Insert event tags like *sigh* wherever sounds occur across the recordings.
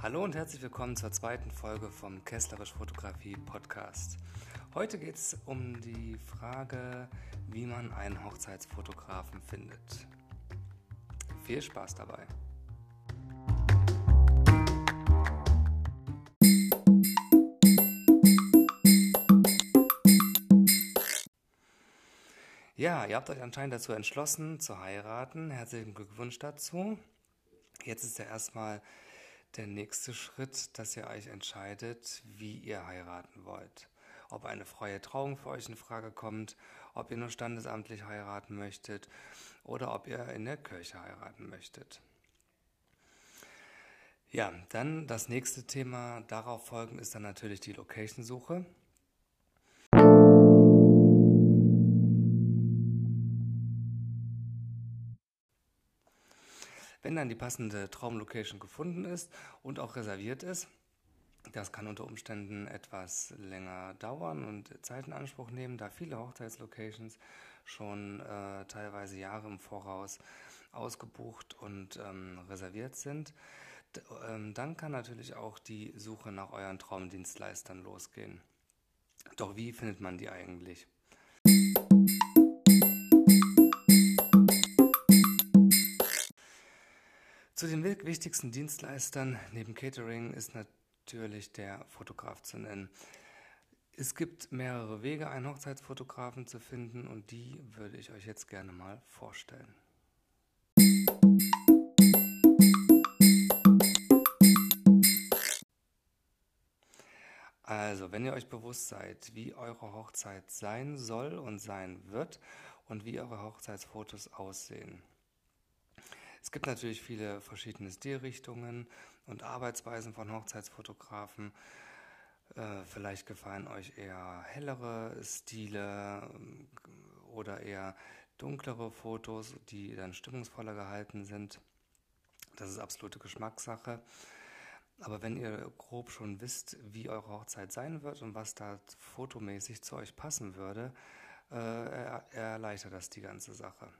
Hallo und herzlich willkommen zur zweiten Folge vom Kesslerisch Fotografie Podcast. Heute geht es um die Frage, wie man einen Hochzeitsfotografen findet. Viel Spaß dabei! Ja, ihr habt euch anscheinend dazu entschlossen, zu heiraten. Herzlichen Glückwunsch dazu. Jetzt ist ja erstmal der nächste Schritt, dass ihr euch entscheidet, wie ihr heiraten wollt. Ob eine freie Trauung für euch in Frage kommt, ob ihr nur standesamtlich heiraten möchtet oder ob ihr in der Kirche heiraten möchtet. Ja, dann das nächste Thema darauf folgen ist dann natürlich die Location-Suche. Wenn dann die passende Traumlocation gefunden ist und auch reserviert ist, das kann unter Umständen etwas länger dauern und Zeit in Anspruch nehmen, da viele Hochzeitslocations schon äh, teilweise Jahre im Voraus ausgebucht und ähm, reserviert sind. D ähm, dann kann natürlich auch die Suche nach euren Traumdienstleistern losgehen. Doch wie findet man die eigentlich? Zu den wichtigsten Dienstleistern neben Catering ist natürlich der Fotograf zu nennen. Es gibt mehrere Wege, einen Hochzeitsfotografen zu finden und die würde ich euch jetzt gerne mal vorstellen. Also, wenn ihr euch bewusst seid, wie eure Hochzeit sein soll und sein wird und wie eure Hochzeitsfotos aussehen, es gibt natürlich viele verschiedene Stilrichtungen und Arbeitsweisen von Hochzeitsfotografen. Äh, vielleicht gefallen euch eher hellere Stile ähm, oder eher dunklere Fotos, die dann stimmungsvoller gehalten sind. Das ist absolute Geschmackssache. Aber wenn ihr grob schon wisst, wie eure Hochzeit sein wird und was da fotomäßig zu euch passen würde, äh, erleichtert das die ganze Sache.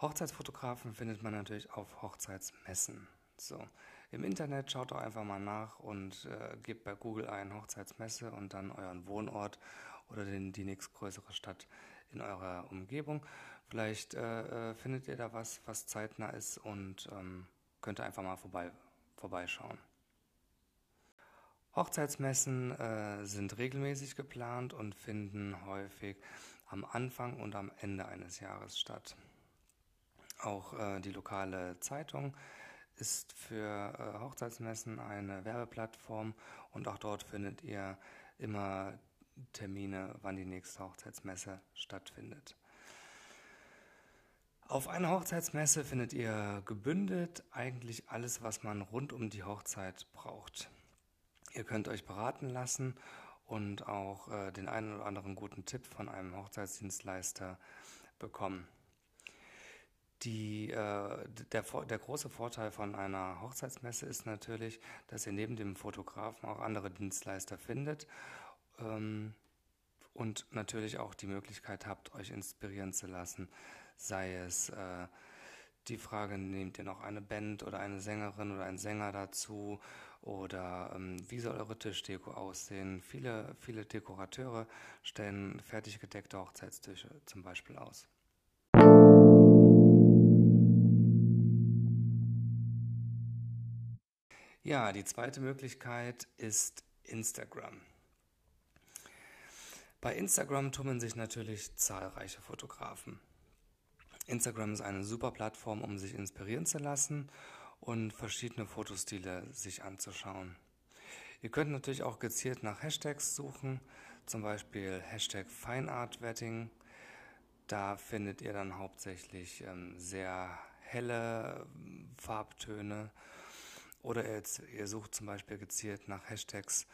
Hochzeitsfotografen findet man natürlich auf Hochzeitsmessen. So, im Internet schaut doch einfach mal nach und äh, gebt bei Google ein Hochzeitsmesse und dann euren Wohnort oder den, die nächstgrößere Stadt in eurer Umgebung. Vielleicht äh, äh findet ihr da was, was zeitnah ist und ähm, könnt einfach mal vorbei, vorbeischauen. Hochzeitsmessen äh, sind regelmäßig geplant und finden häufig am Anfang und am Ende eines Jahres statt. Auch äh, die lokale Zeitung ist für äh, Hochzeitsmessen eine Werbeplattform und auch dort findet ihr immer Termine, wann die nächste Hochzeitsmesse stattfindet. Auf einer Hochzeitsmesse findet ihr gebündelt eigentlich alles, was man rund um die Hochzeit braucht. Ihr könnt euch beraten lassen und auch äh, den einen oder anderen guten Tipp von einem Hochzeitsdienstleister bekommen. Die, äh, der, der große Vorteil von einer Hochzeitsmesse ist natürlich, dass ihr neben dem Fotografen auch andere Dienstleister findet ähm, und natürlich auch die Möglichkeit habt, euch inspirieren zu lassen. Sei es äh, die Frage, nehmt ihr noch eine Band oder eine Sängerin oder einen Sänger dazu oder ähm, wie soll eure Tischdeko aussehen? Viele, viele Dekorateure stellen fertig gedeckte Hochzeitstische zum Beispiel aus. Ja, die zweite Möglichkeit ist Instagram. Bei Instagram tummeln sich natürlich zahlreiche Fotografen. Instagram ist eine super Plattform, um sich inspirieren zu lassen und verschiedene Fotostile sich anzuschauen. Ihr könnt natürlich auch gezielt nach Hashtags suchen, zum Beispiel Hashtag FineArtWedding. Da findet ihr dann hauptsächlich ähm, sehr helle Farbtöne oder ihr sucht zum Beispiel gezielt nach Hashtags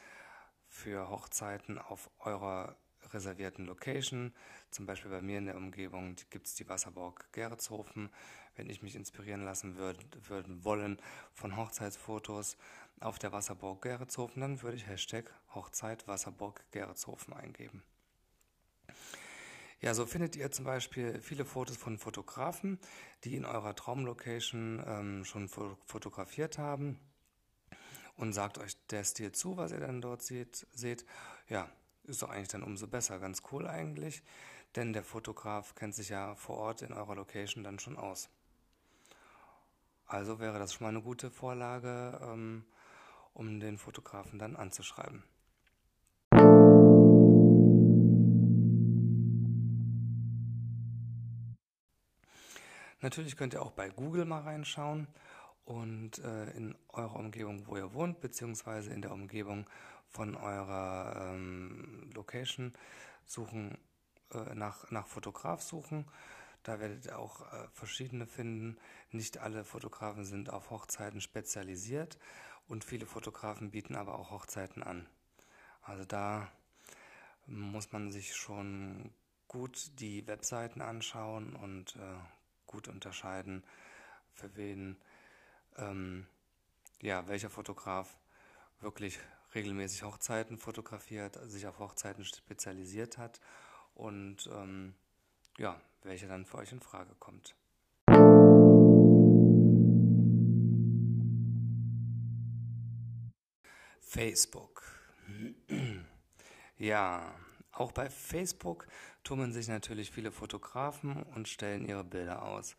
für Hochzeiten auf eurer reservierten Location. Zum Beispiel bei mir in der Umgebung gibt es die Wasserburg Geretshofen. Wenn ich mich inspirieren lassen würde, würden wollen von Hochzeitsfotos auf der Wasserburg Geretshofen, dann würde ich Hashtag Hochzeit Wasserburg Geretshofen eingeben. Ja, so findet ihr zum Beispiel viele Fotos von Fotografen, die in eurer Traumlocation ähm, schon fotografiert haben und sagt euch der Stil zu, was ihr dann dort seht. seht. Ja, ist doch eigentlich dann umso besser. Ganz cool eigentlich, denn der Fotograf kennt sich ja vor Ort in eurer Location dann schon aus. Also wäre das schon mal eine gute Vorlage, ähm, um den Fotografen dann anzuschreiben. Natürlich könnt ihr auch bei Google mal reinschauen und äh, in eurer Umgebung, wo ihr wohnt, beziehungsweise in der Umgebung von eurer ähm, Location suchen, äh, nach, nach Fotograf suchen. Da werdet ihr auch äh, verschiedene finden. Nicht alle Fotografen sind auf Hochzeiten spezialisiert und viele Fotografen bieten aber auch Hochzeiten an. Also da muss man sich schon gut die Webseiten anschauen und äh, gut unterscheiden, für wen ähm, ja, welcher Fotograf wirklich regelmäßig Hochzeiten fotografiert, sich auf Hochzeiten spezialisiert hat und ähm, ja, welcher dann für euch in Frage kommt. Facebook. *clears throat* Ja, auch bei Facebook tummeln sich natürlich viele Fotografen und stellen ihre Bilder aus.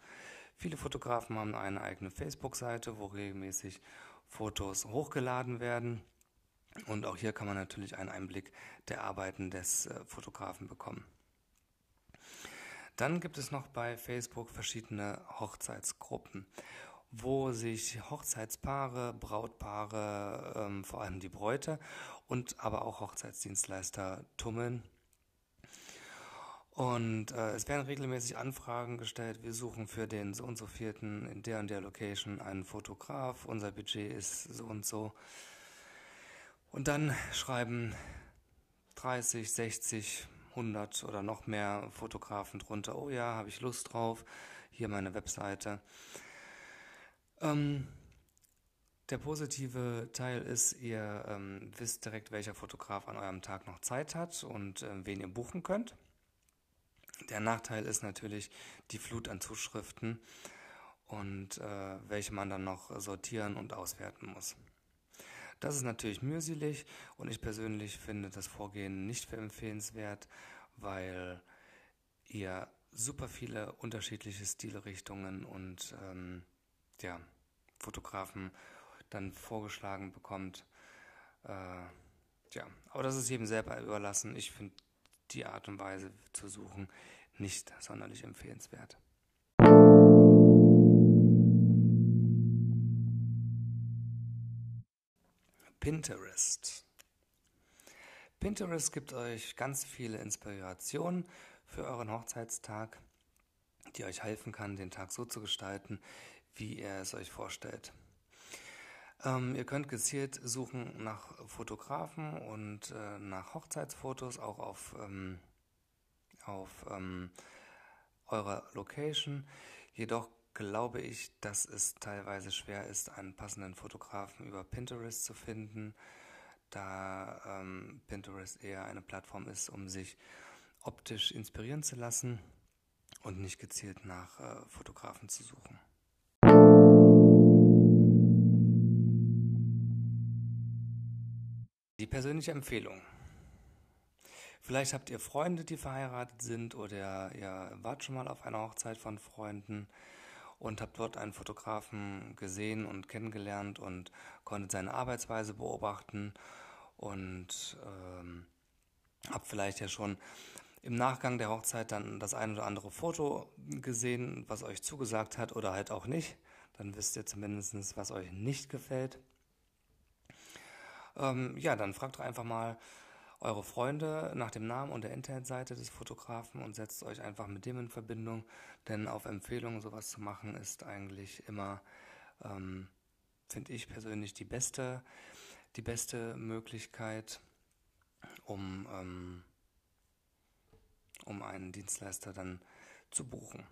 Viele Fotografen haben eine eigene Facebook-Seite, wo regelmäßig Fotos hochgeladen werden. Und auch hier kann man natürlich einen Einblick der Arbeiten des äh, Fotografen bekommen. Dann gibt es noch bei Facebook verschiedene Hochzeitsgruppen, wo sich Hochzeitspaare, Brautpaare, ähm, vor allem die Bräute und aber auch Hochzeitsdienstleister tummeln und äh, es werden regelmäßig Anfragen gestellt. Wir suchen für den so und so vierten in der und der Location einen Fotograf. Unser Budget ist so und so. Und dann schreiben 30, 60, 100 oder noch mehr Fotografen drunter. Oh ja, habe ich Lust drauf. Hier meine Webseite. Ähm, der positive Teil ist, ihr ähm, wisst direkt, welcher Fotograf an eurem Tag noch Zeit hat und äh, wen ihr buchen könnt. Der Nachteil ist natürlich die Flut an Zuschriften und äh, welche man dann noch sortieren und auswerten muss. Das ist natürlich mühselig und ich persönlich finde das Vorgehen nicht für empfehlenswert, weil ihr super viele unterschiedliche Stilrichtungen und ähm, ja, Fotografen dann vorgeschlagen bekommt. Äh, ja, aber das ist jedem selber überlassen. Ich finde die Art und Weise zu suchen nicht sonderlich empfehlenswert. Pinterest. Pinterest gibt euch ganz viele Inspirationen für euren Hochzeitstag, die euch helfen kann, den Tag so zu gestalten, wie ihr es euch vorstellt. Ähm, ihr könnt gezielt suchen nach Fotografen und äh, nach Hochzeitsfotos, auch auf, ähm, auf ähm, eurer Location. Jedoch glaube ich, dass es teilweise schwer ist, einen passenden Fotografen über Pinterest zu finden, da ähm, Pinterest eher eine Plattform ist, um sich optisch inspirieren zu lassen und nicht gezielt nach äh, Fotografen zu suchen. Persönliche Empfehlung. Vielleicht habt ihr Freunde, die verheiratet sind oder ihr wart schon mal auf einer Hochzeit von Freunden und habt dort einen Fotografen gesehen und kennengelernt und konntet seine Arbeitsweise beobachten und ähm, habt vielleicht ja schon im Nachgang der Hochzeit dann das ein oder andere Foto gesehen, was euch zugesagt hat oder halt auch nicht. Dann wisst ihr zumindest, was euch nicht gefällt. Ähm, ja, dann fragt doch einfach mal eure Freunde nach dem Namen und der Internetseite des Fotografen und setzt euch einfach mit dem in Verbindung, denn auf Empfehlungen sowas zu machen ist eigentlich immer, ähm, finde ich persönlich, die beste, die beste Möglichkeit, um, ähm, um einen Dienstleister dann zu buchen.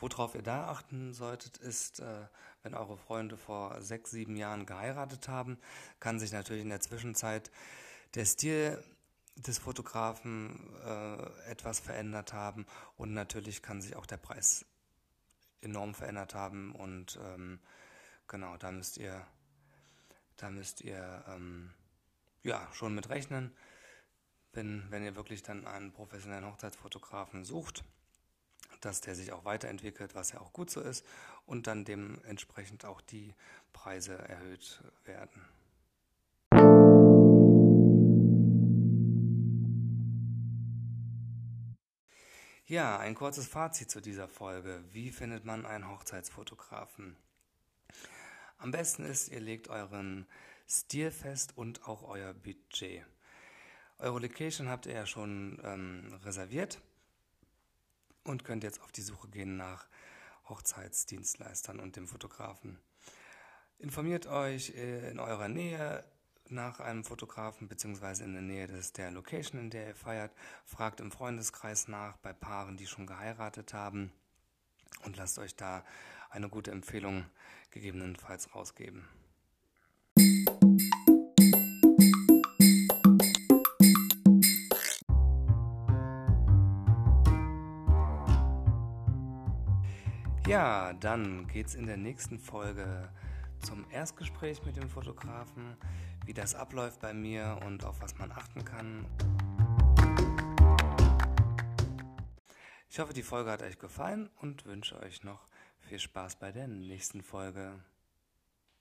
Worauf ihr da achten solltet, ist, äh, wenn eure Freunde vor sechs, sieben Jahren geheiratet haben, kann sich natürlich in der Zwischenzeit der Stil des Fotografen äh, etwas verändert haben und natürlich kann sich auch der Preis enorm verändert haben und ähm, genau, da müsst ihr, da müsst ihr ähm, ja schon mit rechnen, wenn, wenn ihr wirklich dann einen professionellen Hochzeitsfotografen sucht, dass der sich auch weiterentwickelt, was ja auch gut so ist und dann dementsprechend auch die Preise erhöht werden. Ja, ein kurzes Fazit zu dieser Folge. Wie findet man einen Hochzeitsfotografen? Am besten ist, ihr legt euren Stil fest und auch euer Budget. Eure Location habt ihr ja schon ähm, reserviert und könnt jetzt auf die Suche gehen nach Hochzeitsdienstleistern und dem Fotografen. Informiert euch in eurer Nähe nach einem Fotografen bzw. in der Nähe des, der Location, in der ihr feiert. Fragt im Freundeskreis nach bei Paaren, die schon geheiratet haben und lasst euch da eine gute Empfehlung gegebenenfalls rausgeben. Ja, dann geht's in der nächsten Folge zum Erstgespräch mit dem Fotografen, wie das abläuft bei mir und auf was man achten kann. Ich hoffe, die Folge hat euch gefallen und wünsche euch noch viel Spaß bei der nächsten Folge.